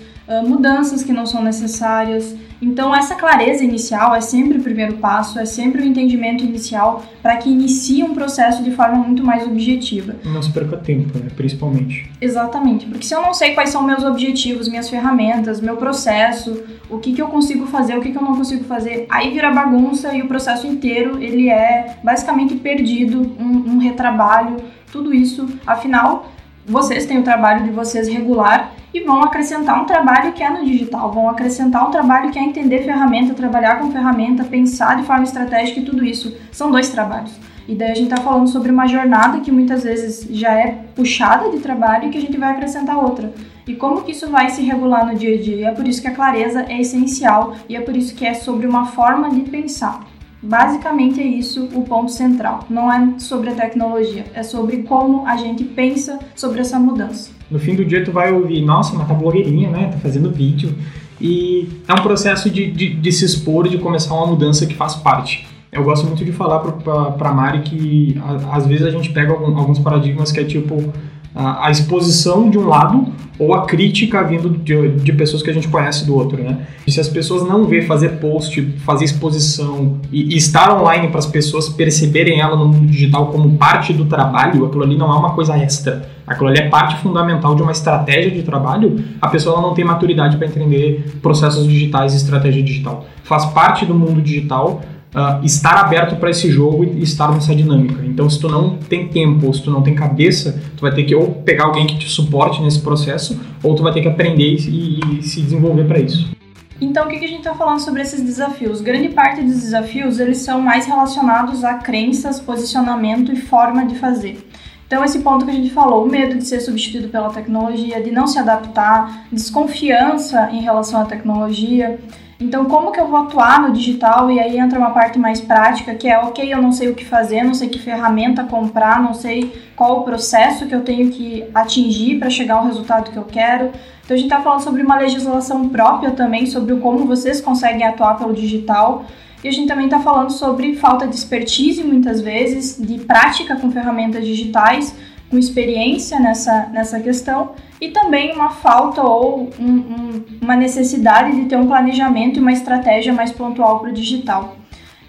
mudanças que não são necessárias. Então, essa clareza inicial é sempre o primeiro passo, é sempre o entendimento inicial para que inicie um processo de forma muito mais objetiva. Não se perca tempo, né? principalmente. Exatamente, porque se eu não sei quais são meus objetivos, minhas ferramentas, meu processo, o que, que eu consigo fazer, o que, que eu não consigo fazer, aí vira bagunça e o processo inteiro ele é basicamente perdido, um, um retrabalho tudo isso, afinal, vocês têm o trabalho de vocês regular e vão acrescentar um trabalho que é no digital, vão acrescentar um trabalho que é entender ferramenta, trabalhar com ferramenta, pensar de forma estratégica e tudo isso. São dois trabalhos. E daí a gente está falando sobre uma jornada que muitas vezes já é puxada de trabalho e que a gente vai acrescentar outra. E como que isso vai se regular no dia a dia? É por isso que a clareza é essencial e é por isso que é sobre uma forma de pensar. Basicamente é isso o ponto central. Não é sobre a tecnologia, é sobre como a gente pensa sobre essa mudança. No fim do dia tu vai ouvir, nossa, mas tá blogueirinha, né? Tá fazendo vídeo. E é um processo de, de, de se expor, de começar uma mudança que faz parte. Eu gosto muito de falar para a Mari que a, às vezes a gente pega algum, alguns paradigmas que é tipo a, exposição de um lado ou a crítica vindo de, de, pessoas que a gente conhece do outro, né? E se as pessoas não vê fazer post, fazer exposição e, e estar online para as pessoas perceberem ela no mundo digital como parte do trabalho, aquilo ali não é uma coisa extra. Aquilo ali é parte fundamental de uma estratégia de trabalho. A pessoa não tem maturidade para entender processos digitais e estratégia digital. Faz parte do mundo digital uh, estar aberto para esse jogo e estar nessa dinâmica. Então, se tu não tem tempo ou se tu não tem cabeça, tu vai ter que ou pegar alguém que te suporte nesse processo, ou tu vai ter que aprender e, e se desenvolver para isso. Então, o que, que a gente está falando sobre esses desafios? Grande parte dos desafios, eles são mais relacionados a crenças, posicionamento e forma de fazer. Então, esse ponto que a gente falou, o medo de ser substituído pela tecnologia, de não se adaptar, desconfiança em relação à tecnologia, então, como que eu vou atuar no digital? E aí entra uma parte mais prática, que é, ok, eu não sei o que fazer, não sei que ferramenta comprar, não sei qual o processo que eu tenho que atingir para chegar ao resultado que eu quero. Então, a gente está falando sobre uma legislação própria também, sobre como vocês conseguem atuar pelo digital. E a gente também está falando sobre falta de expertise, muitas vezes, de prática com ferramentas digitais, com experiência nessa, nessa questão e também uma falta ou um, um, uma necessidade de ter um planejamento e uma estratégia mais pontual para o digital.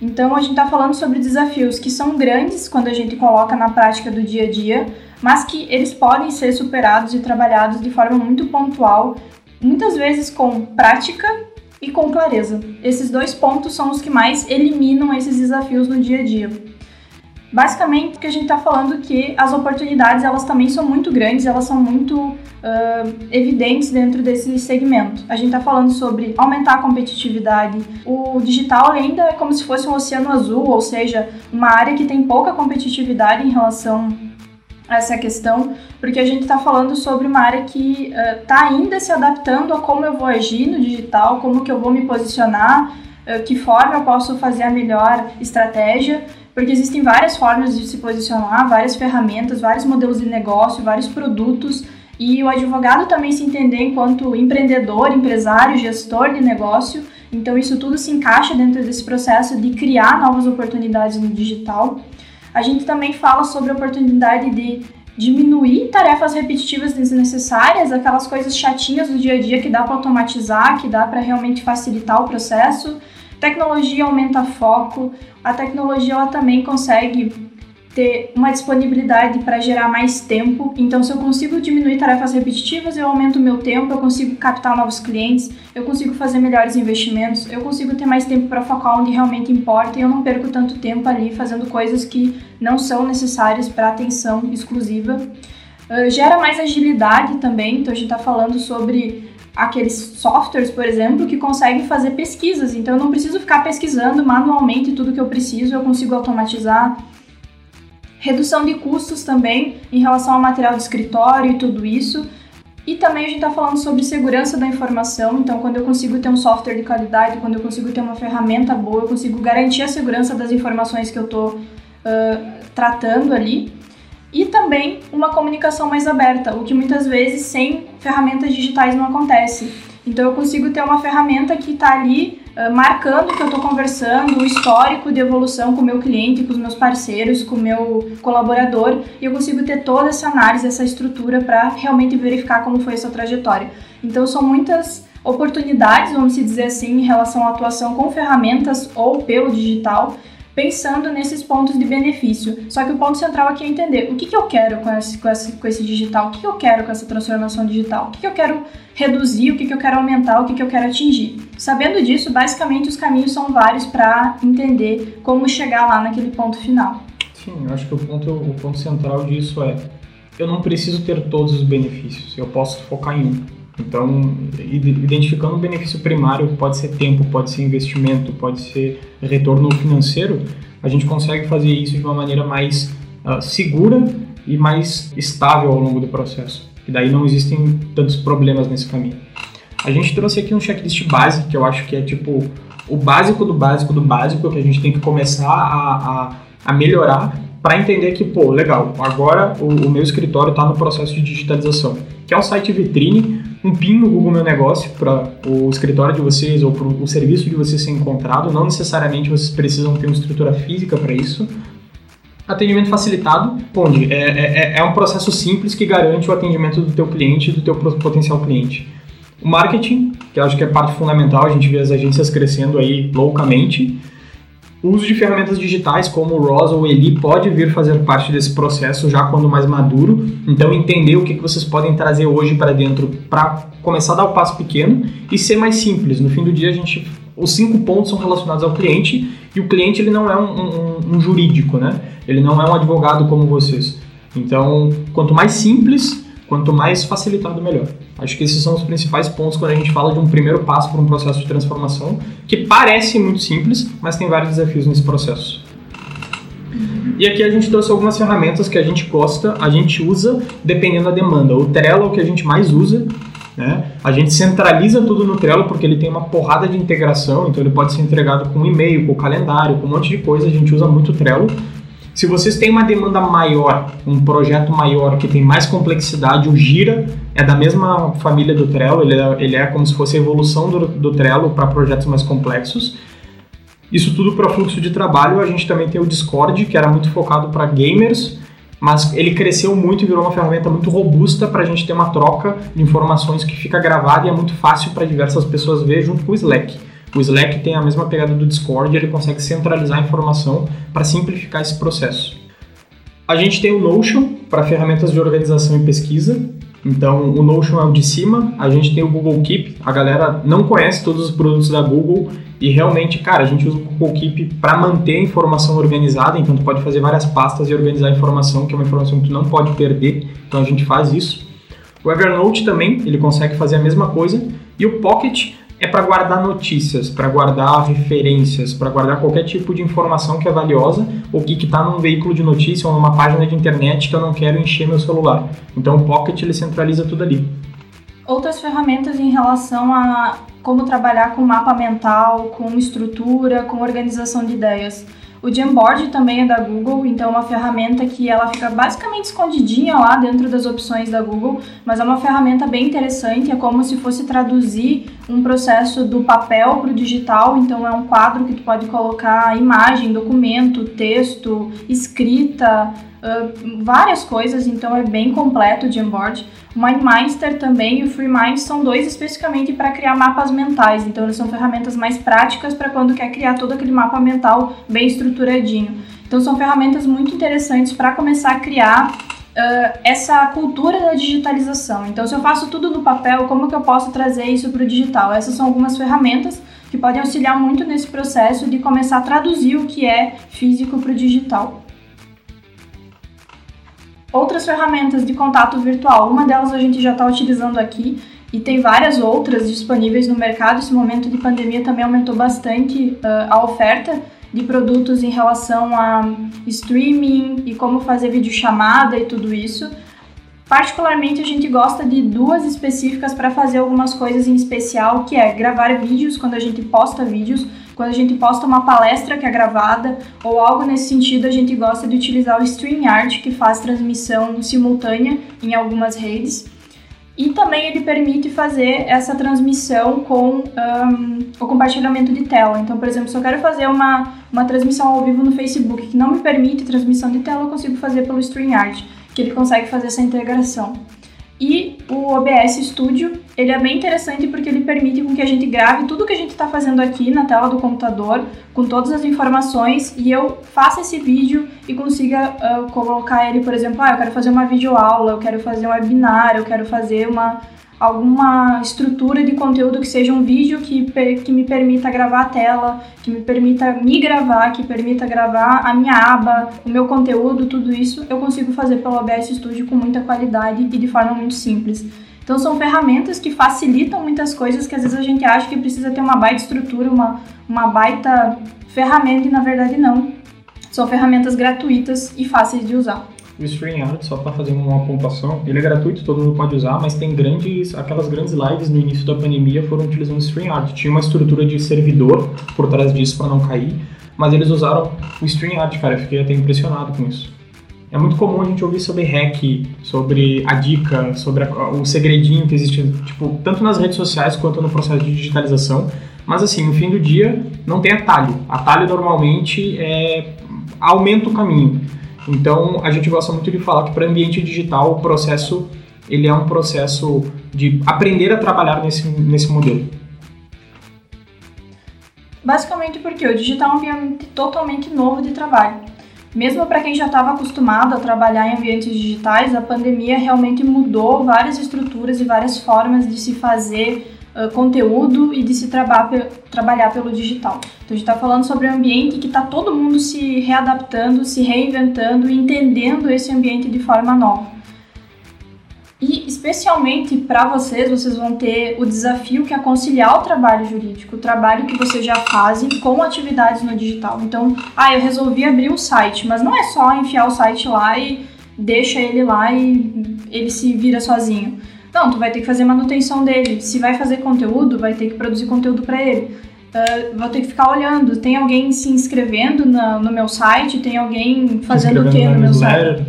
Então, a gente está falando sobre desafios que são grandes quando a gente coloca na prática do dia a dia, mas que eles podem ser superados e trabalhados de forma muito pontual, muitas vezes com prática e com clareza. Esses dois pontos são os que mais eliminam esses desafios no dia a dia. Basicamente, que a gente está falando que as oportunidades elas também são muito grandes, elas são muito uh, evidentes dentro desse segmento. A gente está falando sobre aumentar a competitividade. O digital ainda é como se fosse um oceano azul, ou seja, uma área que tem pouca competitividade em relação a essa questão, porque a gente está falando sobre uma área que está uh, ainda se adaptando a como eu vou agir no digital, como que eu vou me posicionar, uh, que forma eu posso fazer a melhor estratégia porque existem várias formas de se posicionar, várias ferramentas, vários modelos de negócio, vários produtos, e o advogado também se entender enquanto empreendedor, empresário, gestor de negócio. Então, isso tudo se encaixa dentro desse processo de criar novas oportunidades no digital. A gente também fala sobre a oportunidade de diminuir tarefas repetitivas desnecessárias, aquelas coisas chatinhas do dia a dia que dá para automatizar, que dá para realmente facilitar o processo. Tecnologia aumenta foco, a tecnologia ela também consegue ter uma disponibilidade para gerar mais tempo. Então, se eu consigo diminuir tarefas repetitivas, eu aumento o meu tempo, eu consigo captar novos clientes, eu consigo fazer melhores investimentos, eu consigo ter mais tempo para focar onde realmente importa e eu não perco tanto tempo ali fazendo coisas que não são necessárias para atenção exclusiva. Uh, gera mais agilidade também, então a gente está falando sobre aqueles softwares, por exemplo, que conseguem fazer pesquisas. Então eu não preciso ficar pesquisando manualmente tudo que eu preciso, eu consigo automatizar. Redução de custos também em relação ao material de escritório e tudo isso. E também a gente está falando sobre segurança da informação. Então, quando eu consigo ter um software de qualidade, quando eu consigo ter uma ferramenta boa, eu consigo garantir a segurança das informações que eu estou uh, tratando ali e também uma comunicação mais aberta, o que muitas vezes sem ferramentas digitais não acontece. Então eu consigo ter uma ferramenta que está ali uh, marcando que eu estou conversando, o histórico de evolução com o meu cliente, com os meus parceiros, com o meu colaborador, e eu consigo ter toda essa análise, essa estrutura para realmente verificar como foi essa trajetória. Então são muitas oportunidades, vamos dizer assim, em relação à atuação com ferramentas ou pelo digital, pensando nesses pontos de benefício. Só que o ponto central aqui é entender o que, que eu quero com esse, com, esse, com esse digital, o que, que eu quero com essa transformação digital, o que, que eu quero reduzir, o que, que eu quero aumentar, o que, que eu quero atingir. Sabendo disso, basicamente os caminhos são vários para entender como chegar lá naquele ponto final. Sim, eu acho que o ponto, o ponto central disso é eu não preciso ter todos os benefícios, eu posso focar em um. Então, identificando o benefício primário, pode ser tempo, pode ser investimento, pode ser retorno financeiro, a gente consegue fazer isso de uma maneira mais uh, segura e mais estável ao longo do processo. E daí não existem tantos problemas nesse caminho. A gente trouxe aqui um checklist base, que eu acho que é tipo o básico do básico do básico, que a gente tem que começar a, a, a melhorar para entender que, pô, legal, agora o, o meu escritório está no processo de digitalização, que é um site vitrine, um PIN no Google Meu Negócio para o escritório de vocês ou para o serviço de vocês ser encontrado. Não necessariamente vocês precisam ter uma estrutura física para isso. Atendimento facilitado, onde é, é, é, é um processo simples que garante o atendimento do teu cliente e do teu potencial cliente. O marketing, que eu acho que é parte fundamental, a gente vê as agências crescendo aí loucamente. O uso de ferramentas digitais como o ROS ou o Eli pode vir fazer parte desse processo já quando mais maduro. Então, entender o que vocês podem trazer hoje para dentro para começar a dar o passo pequeno e ser mais simples. No fim do dia, a gente, os cinco pontos são relacionados ao cliente e o cliente ele não é um, um, um jurídico, né? Ele não é um advogado como vocês. Então, quanto mais simples, quanto mais facilitado, melhor. Acho que esses são os principais pontos quando a gente fala de um primeiro passo para um processo de transformação, que parece muito simples, mas tem vários desafios nesse processo. E aqui a gente trouxe algumas ferramentas que a gente gosta, a gente usa dependendo da demanda. O Trello é o que a gente mais usa. Né? A gente centraliza tudo no Trello porque ele tem uma porrada de integração, então ele pode ser entregado com e-mail, com calendário, com um monte de coisa. A gente usa muito o Trello. Se vocês têm uma demanda maior, um projeto maior que tem mais complexidade, o Gira é da mesma família do Trello, ele é, ele é como se fosse a evolução do, do Trello para projetos mais complexos. Isso tudo para fluxo de trabalho, a gente também tem o Discord, que era muito focado para gamers, mas ele cresceu muito e virou uma ferramenta muito robusta para a gente ter uma troca de informações que fica gravada e é muito fácil para diversas pessoas ver junto com o Slack. O Slack tem a mesma pegada do Discord, ele consegue centralizar a informação para simplificar esse processo. A gente tem o Notion para ferramentas de organização e pesquisa. Então, o Notion é o de cima. A gente tem o Google Keep. A galera não conhece todos os produtos da Google e realmente, cara, a gente usa o Google Keep para manter a informação organizada. Então, tu pode fazer várias pastas e organizar a informação, que é uma informação que tu não pode perder. Então, a gente faz isso. O Evernote também, ele consegue fazer a mesma coisa. E o Pocket é para guardar notícias, para guardar referências, para guardar qualquer tipo de informação que é valiosa ou que está num veículo de notícia ou numa página de internet que eu não quero encher meu celular. Então o Pocket ele centraliza tudo ali. Outras ferramentas em relação a como trabalhar com mapa mental, com estrutura, com organização de ideias. O Jamboard também é da Google, então é uma ferramenta que ela fica basicamente escondidinha lá dentro das opções da Google, mas é uma ferramenta bem interessante, é como se fosse traduzir um processo do papel para o digital, então é um quadro que tu pode colocar imagem, documento, texto, escrita, várias coisas, então é bem completo o Jamboard. O MindMeister também e o FreeMind são dois especificamente para criar mapas mentais. Então, eles são ferramentas mais práticas para quando quer criar todo aquele mapa mental bem estruturadinho. Então, são ferramentas muito interessantes para começar a criar uh, essa cultura da digitalização. Então, se eu faço tudo no papel, como que eu posso trazer isso para o digital? Essas são algumas ferramentas que podem auxiliar muito nesse processo de começar a traduzir o que é físico para o digital. Outras ferramentas de contato virtual, uma delas a gente já está utilizando aqui e tem várias outras disponíveis no mercado. Esse momento de pandemia também aumentou bastante uh, a oferta de produtos em relação a streaming e como fazer videochamada e tudo isso. Particularmente a gente gosta de duas específicas para fazer algumas coisas em especial, que é gravar vídeos quando a gente posta vídeos quando a gente posta uma palestra que é gravada ou algo nesse sentido, a gente gosta de utilizar o StreamYard, que faz transmissão simultânea em algumas redes. E também ele permite fazer essa transmissão com um, o compartilhamento de tela. Então, por exemplo, se eu quero fazer uma, uma transmissão ao vivo no Facebook que não me permite transmissão de tela, eu consigo fazer pelo StreamYard, que ele consegue fazer essa integração. E o OBS Studio, ele é bem interessante porque ele permite com que a gente grave tudo que a gente está fazendo aqui na tela do computador, com todas as informações, e eu faça esse vídeo e consiga uh, colocar ele, por exemplo, ah, eu quero fazer uma videoaula, eu quero fazer um webinar, eu quero fazer uma, alguma estrutura de conteúdo que seja um vídeo que, que me permita gravar a tela, que me permita me gravar, que permita gravar a minha aba, o meu conteúdo, tudo isso eu consigo fazer pelo OBS Studio com muita qualidade e de forma muito simples. Então são ferramentas que facilitam muitas coisas que às vezes a gente acha que precisa ter uma baita estrutura, uma, uma baita ferramenta e na verdade não. São ferramentas gratuitas e fáceis de usar. O StreamYard, só para fazer uma pontuação, ele é gratuito, todo mundo pode usar, mas tem grandes, aquelas grandes lives no início da pandemia foram utilizando o StreamYard. Tinha uma estrutura de servidor por trás disso para não cair, mas eles usaram o StreamYard, cara, eu fiquei até impressionado com isso. É muito comum a gente ouvir sobre hack, sobre a dica, sobre a, o segredinho que existe, tipo, tanto nas redes sociais quanto no processo de digitalização. Mas assim, no fim do dia, não tem atalho. Atalho normalmente é, aumenta o caminho. Então, a gente gosta muito de falar que para ambiente digital o processo ele é um processo de aprender a trabalhar nesse, nesse modelo. Basicamente porque o digital é um ambiente totalmente novo de trabalho. Mesmo para quem já estava acostumado a trabalhar em ambientes digitais, a pandemia realmente mudou várias estruturas e várias formas de se fazer uh, conteúdo e de se traba trabalhar pelo digital. Então a gente está falando sobre um ambiente que está todo mundo se readaptando, se reinventando e entendendo esse ambiente de forma nova. E especialmente para vocês, vocês vão ter o desafio que é conciliar o trabalho jurídico, o trabalho que vocês já fazem com atividades no digital. Então, ah, eu resolvi abrir um site, mas não é só enfiar o site lá e deixa ele lá e ele se vira sozinho. Não, tu vai ter que fazer manutenção dele. Se vai fazer conteúdo, vai ter que produzir conteúdo para ele. Uh, vou ter que ficar olhando. Tem alguém se inscrevendo na, no meu site? Tem alguém fazendo o que no meu site?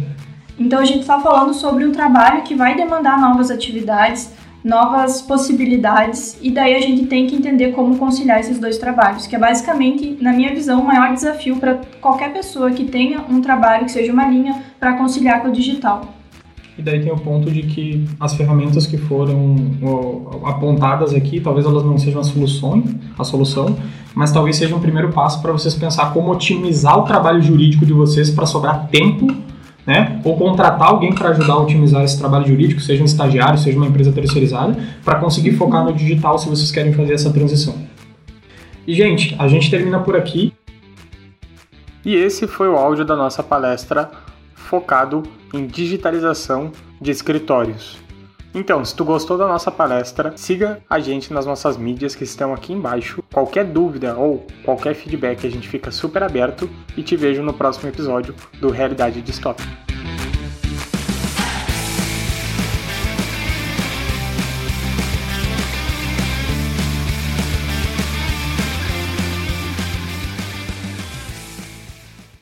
Então a gente está falando sobre um trabalho que vai demandar novas atividades, novas possibilidades, e daí a gente tem que entender como conciliar esses dois trabalhos, que é basicamente, na minha visão, o maior desafio para qualquer pessoa que tenha um trabalho que seja uma linha para conciliar com o digital. E daí tem o ponto de que as ferramentas que foram apontadas aqui, talvez elas não sejam a solução, a solução, mas talvez seja um primeiro passo para vocês pensar como otimizar o trabalho jurídico de vocês para sobrar tempo né? Ou contratar alguém para ajudar a otimizar esse trabalho jurídico, seja um estagiário, seja uma empresa terceirizada, para conseguir focar no digital se vocês querem fazer essa transição. E, gente, a gente termina por aqui. E esse foi o áudio da nossa palestra focado em digitalização de escritórios. Então, se tu gostou da nossa palestra, siga a gente nas nossas mídias que estão aqui embaixo. Qualquer dúvida ou qualquer feedback, a gente fica super aberto e te vejo no próximo episódio do Realidade Distópica.